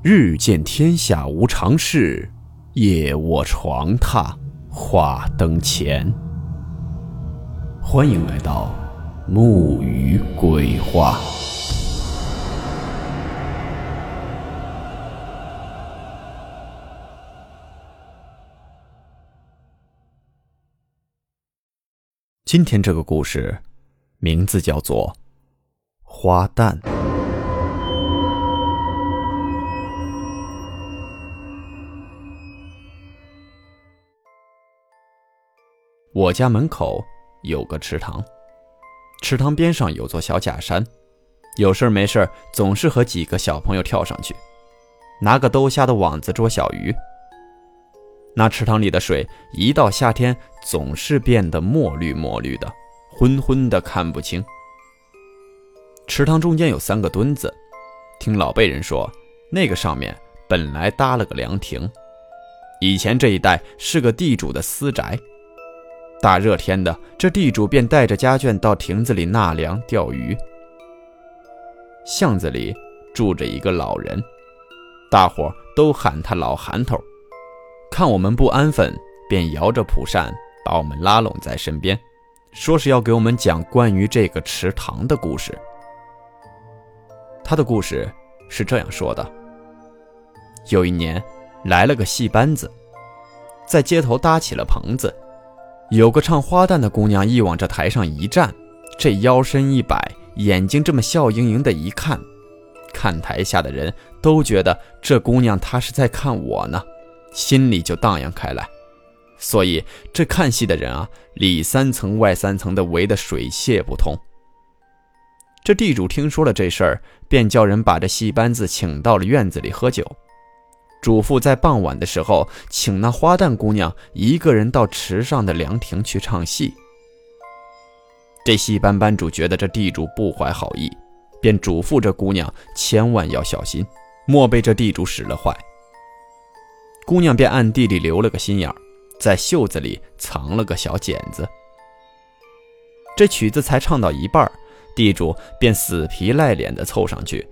日见天下无常事，夜卧床榻话灯前。欢迎来到木鱼鬼话。今天这个故事名字叫做《花旦》。我家门口有个池塘，池塘边上有座小假山，有事没事总是和几个小朋友跳上去，拿个兜虾的网子捉小鱼。那池塘里的水一到夏天总是变得墨绿墨绿的，昏昏的看不清。池塘中间有三个墩子，听老辈人说，那个上面本来搭了个凉亭，以前这一带是个地主的私宅。大热天的，这地主便带着家眷到亭子里纳凉钓鱼。巷子里住着一个老人，大伙都喊他老韩头。看我们不安分，便摇着蒲扇把我们拉拢在身边，说是要给我们讲关于这个池塘的故事。他的故事是这样说的：有一年，来了个戏班子，在街头搭起了棚子。有个唱花旦的姑娘，一往这台上一站，这腰身一摆，眼睛这么笑盈盈的一看，看台下的人都觉得这姑娘她是在看我呢，心里就荡漾开来。所以这看戏的人啊，里三层外三层的围得水泄不通。这地主听说了这事儿，便叫人把这戏班子请到了院子里喝酒。嘱咐在傍晚的时候，请那花旦姑娘一个人到池上的凉亭去唱戏。这戏班班主觉得这地主不怀好意，便嘱咐这姑娘千万要小心，莫被这地主使了坏。姑娘便暗地里留了个心眼，在袖子里藏了个小剪子。这曲子才唱到一半，地主便死皮赖脸地凑上去，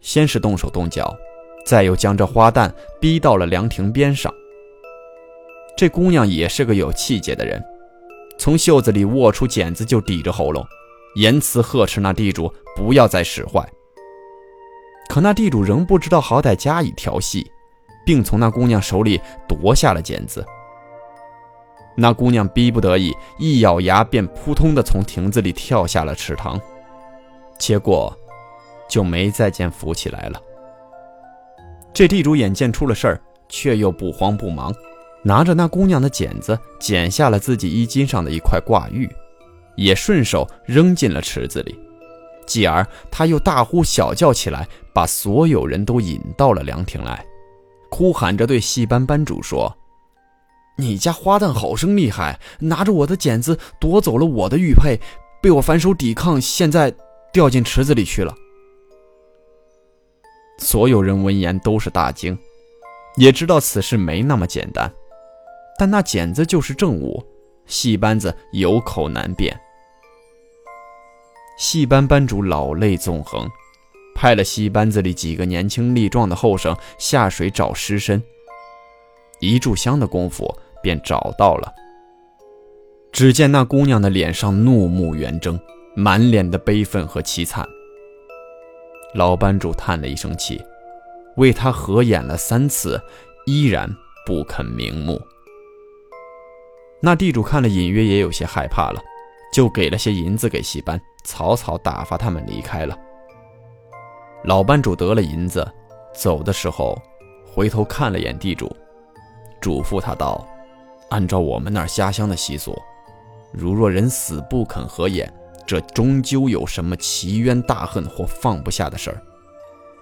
先是动手动脚。再又将这花旦逼到了凉亭边上。这姑娘也是个有气节的人，从袖子里握出剪子就抵着喉咙，言辞呵斥那地主不要再使坏。可那地主仍不知道好歹加以调戏，并从那姑娘手里夺下了剪子。那姑娘逼不得已，一咬牙便扑通的从亭子里跳下了池塘，结果就没再见浮起来了。这地主眼见出了事儿，却又不慌不忙，拿着那姑娘的剪子剪下了自己衣襟上的一块挂玉，也顺手扔进了池子里。继而他又大呼小叫起来，把所有人都引到了凉亭来，哭喊着对戏班班主说：“你家花旦好生厉害，拿着我的剪子夺走了我的玉佩，被我反手抵抗，现在掉进池子里去了。”所有人闻言都是大惊，也知道此事没那么简单。但那剪子就是证物，戏班子有口难辩。戏班班主老泪纵横，派了戏班子里几个年轻力壮的后生下水找尸身。一炷香的功夫便找到了。只见那姑娘的脸上怒目圆睁，满脸的悲愤和凄惨。老班主叹了一声气，为他合演了三次，依然不肯瞑目。那地主看了，隐约也有些害怕了，就给了些银子给戏班，草草打发他们离开了。老班主得了银子，走的时候，回头看了眼地主，嘱咐他道：“按照我们那儿下乡的习俗，如若人死不肯合眼。”这终究有什么奇冤大恨或放不下的事儿，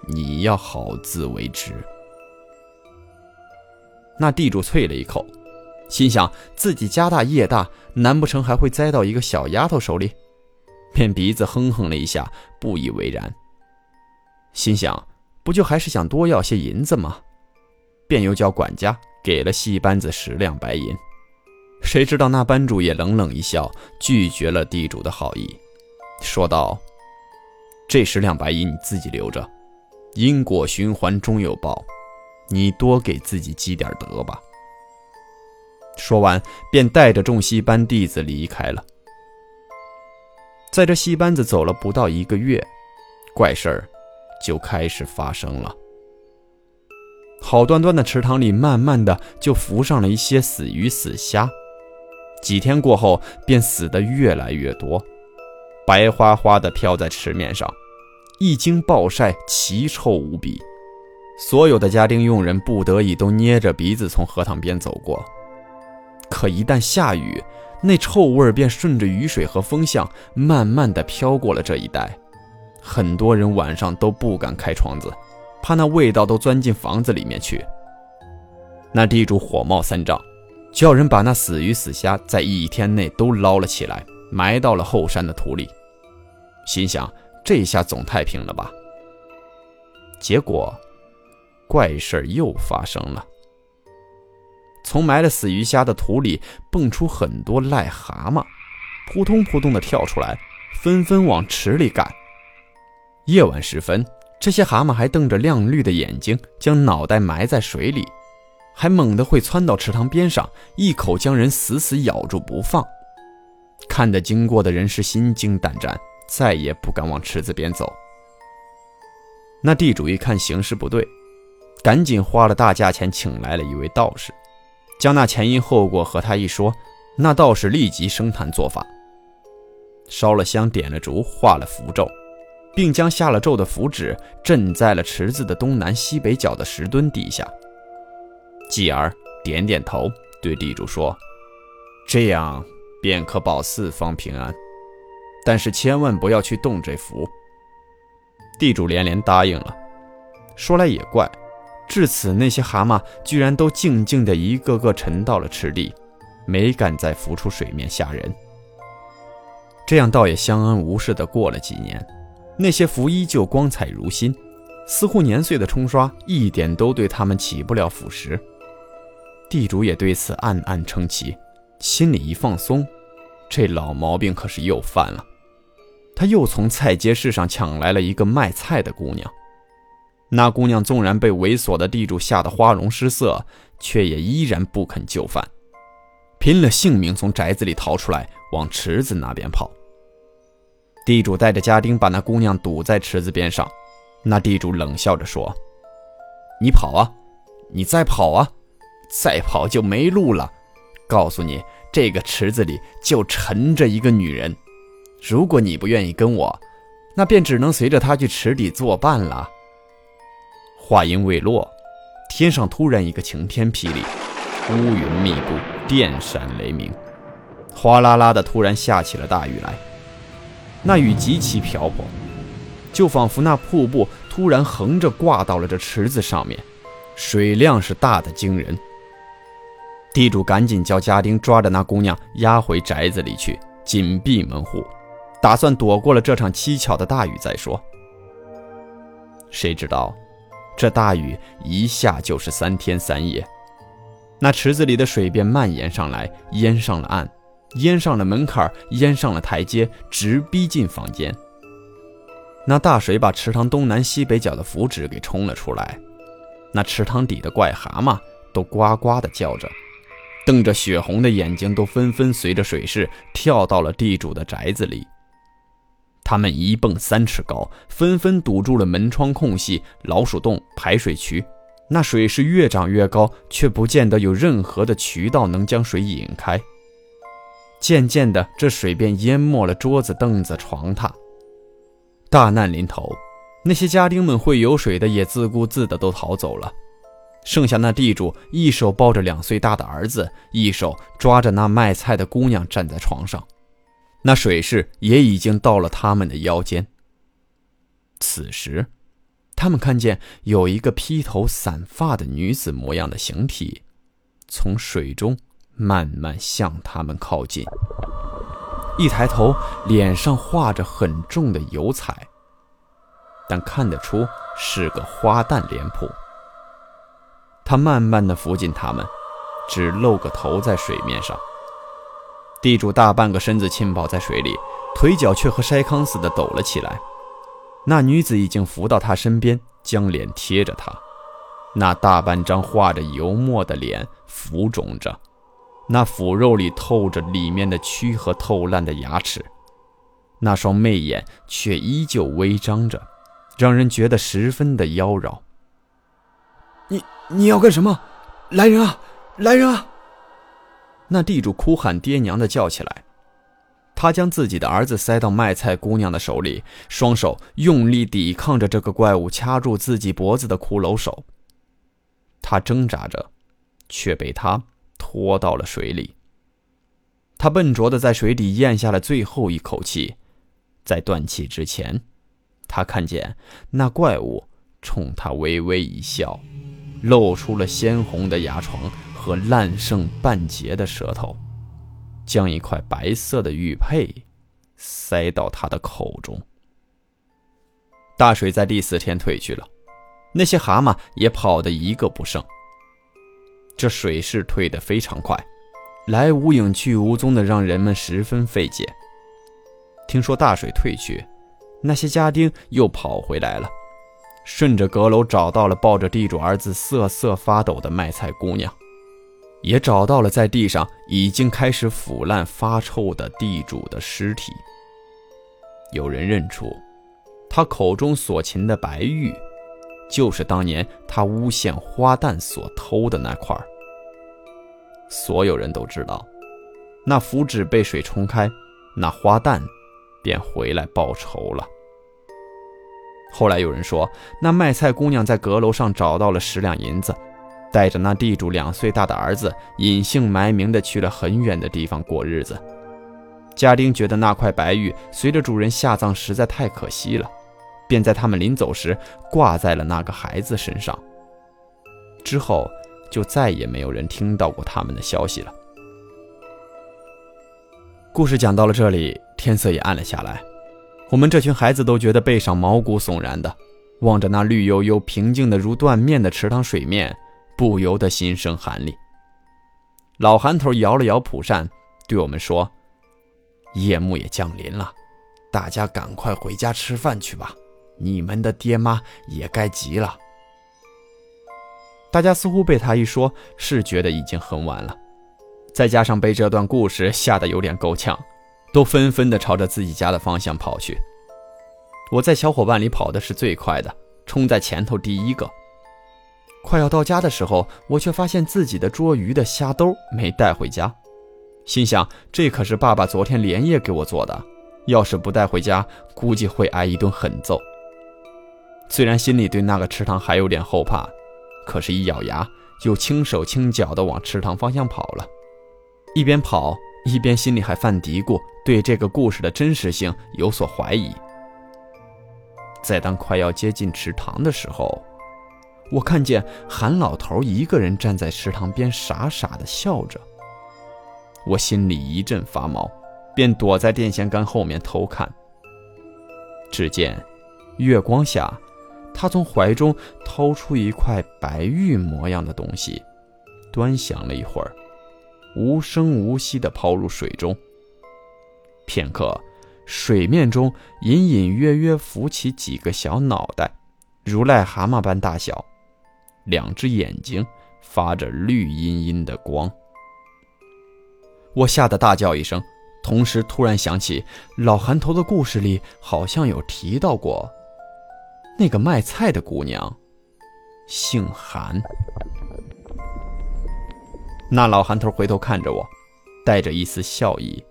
你要好自为之。那地主啐了一口，心想自己家大业大，难不成还会栽到一个小丫头手里？便鼻子哼哼了一下，不以为然。心想，不就还是想多要些银子吗？便又叫管家给了戏班子十两白银。谁知道那班主也冷冷一笑，拒绝了地主的好意，说道：“这十两白银你自己留着，因果循环终有报，你多给自己积点德吧。说完，便带着众戏班弟子离开了。在这戏班子走了不到一个月，怪事儿就开始发生了。好端端的池塘里，慢慢的就浮上了一些死鱼死虾。几天过后，便死得越来越多，白花花的飘在池面上。一经暴晒，奇臭无比。所有的家丁佣人不得已都捏着鼻子从荷塘边走过。可一旦下雨，那臭味便顺着雨水和风向，慢慢的飘过了这一带。很多人晚上都不敢开窗子。怕那味道都钻进房子里面去。那地主火冒三丈，叫人把那死鱼死虾在一天内都捞了起来，埋到了后山的土里。心想这下总太平了吧？结果，怪事又发生了。从埋了死鱼虾的土里蹦出很多癞蛤蟆，扑通扑通的跳出来，纷纷往池里赶。夜晚时分。这些蛤蟆还瞪着亮绿的眼睛，将脑袋埋在水里，还猛地会窜到池塘边上，一口将人死死咬住不放。看得经过的人是心惊胆战，再也不敢往池子边走。那地主一看形势不对，赶紧花了大价钱请来了一位道士，将那前因后果和他一说，那道士立即升坛做法，烧了香，点了烛，画了符咒。并将下了咒的符纸镇在了池子的东南西北角的石墩底下。继而点点头，对地主说：“这样便可保四方平安，但是千万不要去动这符。”地主连连答应了。说来也怪，至此那些蛤蟆居然都静静的一个个沉到了池底，没敢再浮出水面吓人。这样倒也相安无事的过了几年。那些符依旧光彩如新，似乎年岁的冲刷一点都对他们起不了腐蚀。地主也对此暗暗称奇，心里一放松，这老毛病可是又犯了。他又从菜街市上抢来了一个卖菜的姑娘。那姑娘纵然被猥琐的地主吓得花容失色，却也依然不肯就范，拼了性命从宅子里逃出来，往池子那边跑。地主带着家丁把那姑娘堵在池子边上，那地主冷笑着说：“你跑啊，你再跑啊，再跑就没路了。告诉你，这个池子里就沉着一个女人，如果你不愿意跟我，那便只能随着她去池底作伴了。”话音未落，天上突然一个晴天霹雳，乌云密布，电闪雷鸣，哗啦啦的，突然下起了大雨来。那雨极其瓢泼，就仿佛那瀑布突然横着挂到了这池子上面，水量是大的惊人。地主赶紧叫家丁抓着那姑娘押回宅子里去，紧闭门户，打算躲过了这场蹊跷的大雨再说。谁知道，这大雨一下就是三天三夜，那池子里的水便蔓延上来，淹上了岸。淹上了门槛，淹上了台阶，直逼进房间。那大水把池塘东南西北角的符纸给冲了出来，那池塘底的怪蛤蟆都呱呱的叫着，瞪着血红的眼睛，都纷纷随着水势跳到了地主的宅子里。他们一蹦三尺高，纷纷堵住了门窗空隙、老鼠洞、排水渠。那水势越涨越高，却不见得有任何的渠道能将水引开。渐渐的，这水便淹没了桌子、凳子、床榻。大难临头，那些家丁们会游水的也自顾自的都逃走了，剩下那地主一手抱着两岁大的儿子，一手抓着那卖菜的姑娘站在床上，那水势也已经到了他们的腰间。此时，他们看见有一个披头散发的女子模样的形体，从水中。慢慢向他们靠近，一抬头，脸上画着很重的油彩，但看得出是个花旦脸谱。他慢慢的扶近他们，只露个头在水面上。地主大半个身子浸泡在水里，腿脚却和筛糠似的抖了起来。那女子已经扶到他身边，将脸贴着他，那大半张画着油墨的脸浮肿着，那腐肉里透着里面的蛆和透烂的牙齿，那双媚眼却依旧微张着，让人觉得十分的妖娆。你你要干什么？来人啊！来人啊！那地主哭喊爹娘的叫起来。他将自己的儿子塞到卖菜姑娘的手里，双手用力抵抗着这个怪物掐住自己脖子的骷髅手。他挣扎着，却被他拖到了水里。他笨拙的在水底咽下了最后一口气，在断气之前，他看见那怪物冲他微微一笑，露出了鲜红的牙床和烂剩半截的舌头。将一块白色的玉佩塞到他的口中。大水在第四天退去了，那些蛤蟆也跑得一个不剩。这水势退得非常快，来无影去无踪的，让人们十分费解。听说大水退去，那些家丁又跑回来了，顺着阁楼找到了抱着地主儿子瑟瑟发抖的卖菜姑娘。也找到了在地上已经开始腐烂发臭的地主的尸体。有人认出，他口中所擒的白玉，就是当年他诬陷花旦所偷的那块所有人都知道，那符纸被水冲开，那花旦便回来报仇了。后来有人说，那卖菜姑娘在阁楼上找到了十两银子。带着那地主两岁大的儿子，隐姓埋名的去了很远的地方过日子。家丁觉得那块白玉随着主人下葬实在太可惜了，便在他们临走时挂在了那个孩子身上。之后就再也没有人听到过他们的消息了。故事讲到了这里，天色也暗了下来，我们这群孩子都觉得背上毛骨悚然的，望着那绿油油、平静的如断面的池塘水面。不由得心生寒栗。老韩头摇了摇蒲扇，对我们说：“夜幕也降临了，大家赶快回家吃饭去吧。你们的爹妈也该急了。”大家似乎被他一说，是觉得已经很晚了，再加上被这段故事吓得有点够呛，都纷纷的朝着自己家的方向跑去。我在小伙伴里跑的是最快的，冲在前头第一个。快要到家的时候，我却发现自己的捉鱼的虾兜没带回家，心想这可是爸爸昨天连夜给我做的，要是不带回家，估计会挨一顿狠揍。虽然心里对那个池塘还有点后怕，可是，一咬牙就轻手轻脚地往池塘方向跑了。一边跑一边心里还犯嘀咕，对这个故事的真实性有所怀疑。在当快要接近池塘的时候。我看见韩老头一个人站在池塘边，傻傻的笑着。我心里一阵发毛，便躲在电线杆后面偷看。只见月光下，他从怀中掏出一块白玉模样的东西，端详了一会儿，无声无息地抛入水中。片刻，水面中隐隐约约浮起几个小脑袋，如癞蛤蟆般大小。两只眼睛发着绿茵茵的光，我吓得大叫一声，同时突然想起老韩头的故事里好像有提到过，那个卖菜的姑娘姓韩。那老韩头回头看着我，带着一丝笑意，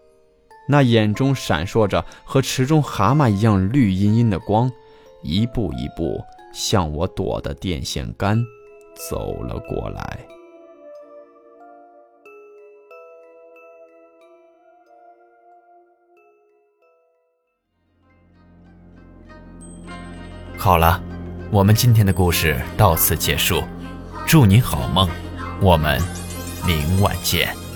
那眼中闪烁着和池中蛤蟆一样绿茵茵的光，一步一步向我躲的电线杆。走了过来。好了，我们今天的故事到此结束，祝您好梦，我们明晚见。